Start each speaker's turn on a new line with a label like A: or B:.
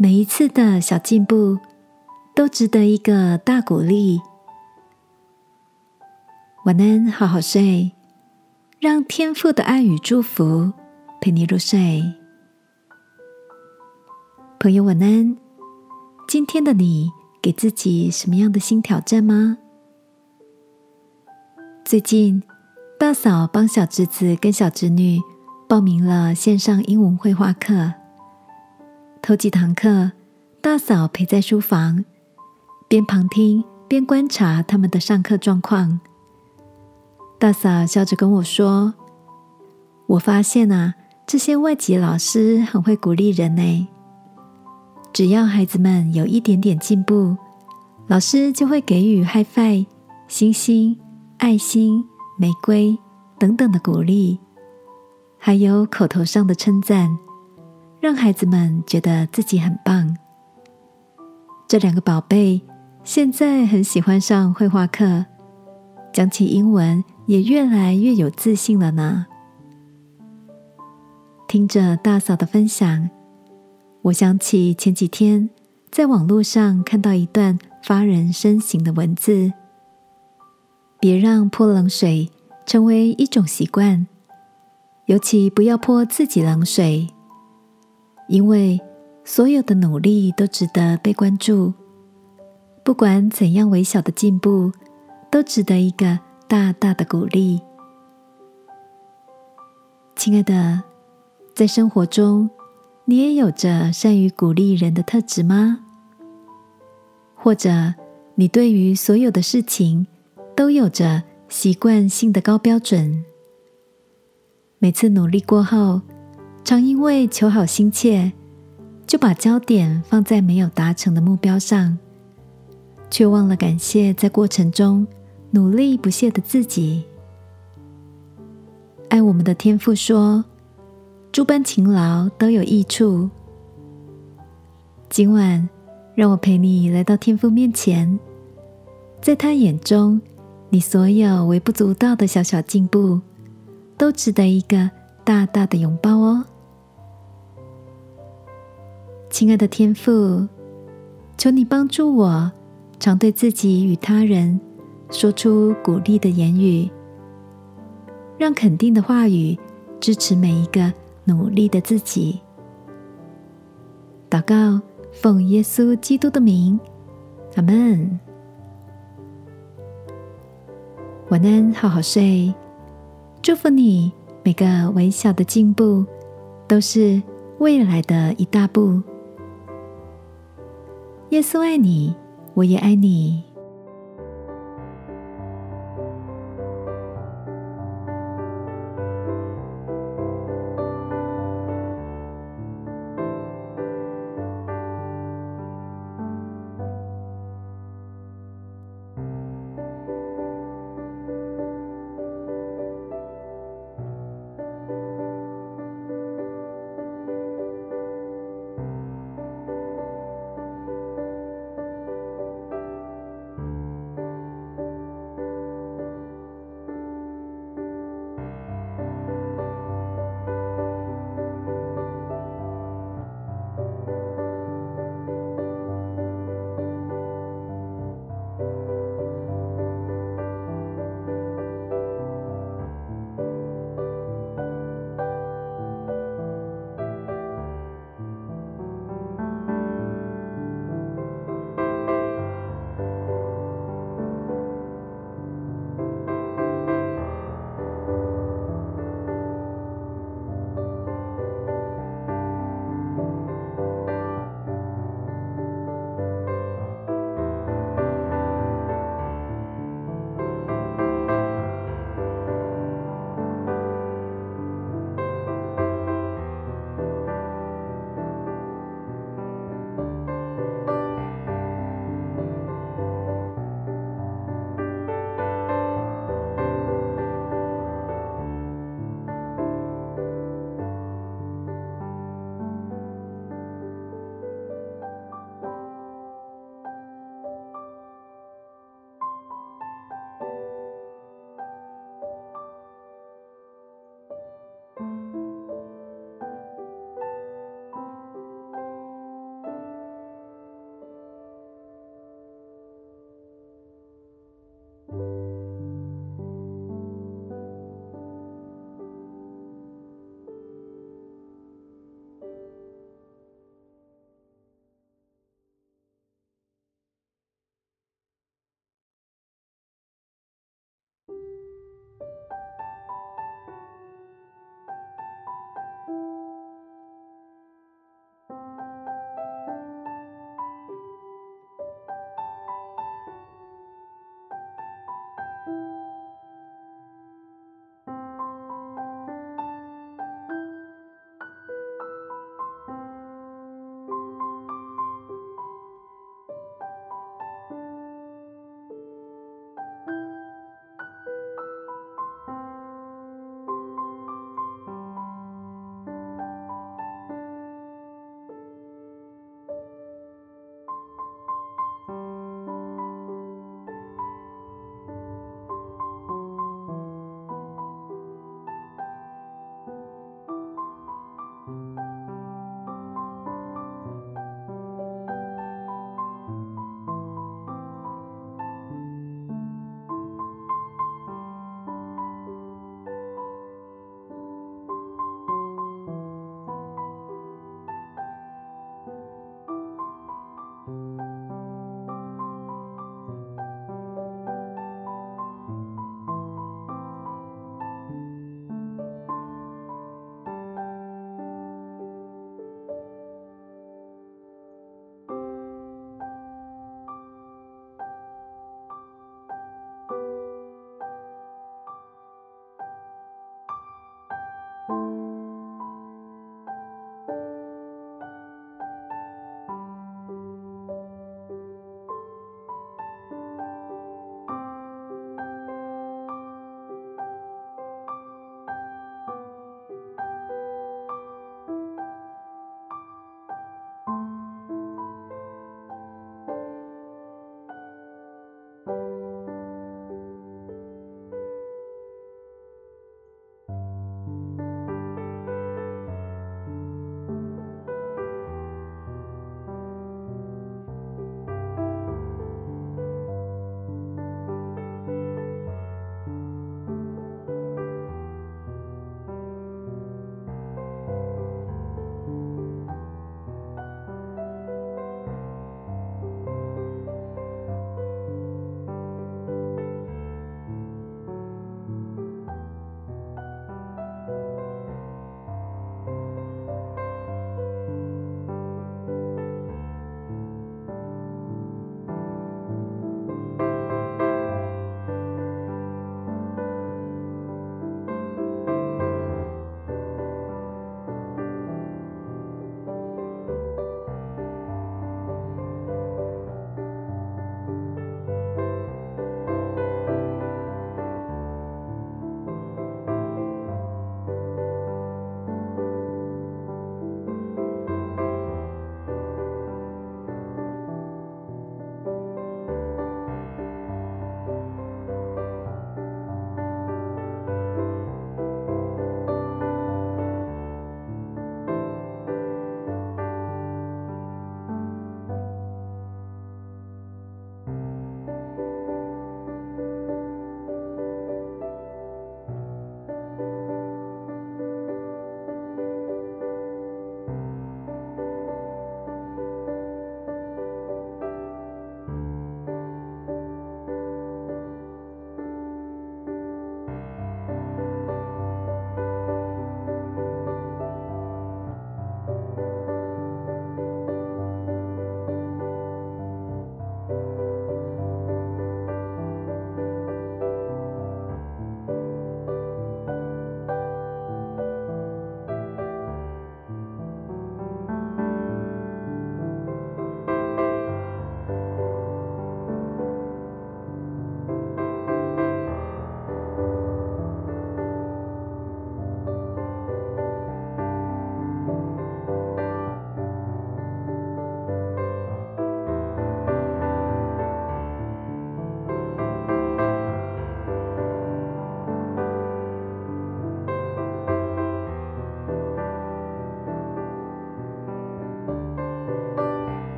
A: 每一次的小进步都值得一个大鼓励。晚安，好好睡，让天父的爱与祝福陪你入睡。朋友，晚安。今天的你给自己什么样的新挑战吗？最近，大嫂帮小侄子跟小侄女报名了线上英文绘画课。头几堂课，大嫂陪在书房，边旁听边观察他们的上课状况。大嫂笑着跟我说：“我发现啊，这些外籍老师很会鼓励人呢。只要孩子们有一点点进步，老师就会给予 high five、星星。”爱心、玫瑰等等的鼓励，还有口头上的称赞，让孩子们觉得自己很棒。这两个宝贝现在很喜欢上绘画课，讲起英文也越来越有自信了呢。听着大嫂的分享，我想起前几天在网络上看到一段发人深省的文字。别让泼冷水成为一种习惯，尤其不要泼自己冷水，因为所有的努力都值得被关注。不管怎样微小的进步，都值得一个大大的鼓励。亲爱的，在生活中，你也有着善于鼓励人的特质吗？或者，你对于所有的事情？都有着习惯性的高标准，每次努力过后，常因为求好心切，就把焦点放在没有达成的目标上，却忘了感谢在过程中努力不懈的自己。爱我们的天父说：“诸般勤劳都有益处。”今晚，让我陪你来到天父面前，在他眼中。你所有微不足道的小小进步，都值得一个大大的拥抱哦，亲爱的天父，求你帮助我，常对自己与他人说出鼓励的言语，让肯定的话语支持每一个努力的自己。祷告，奉耶稣基督的名，阿门。晚安，好好睡。祝福你，每个微小的进步都是未来的一大步。耶稣爱你，我也爱你。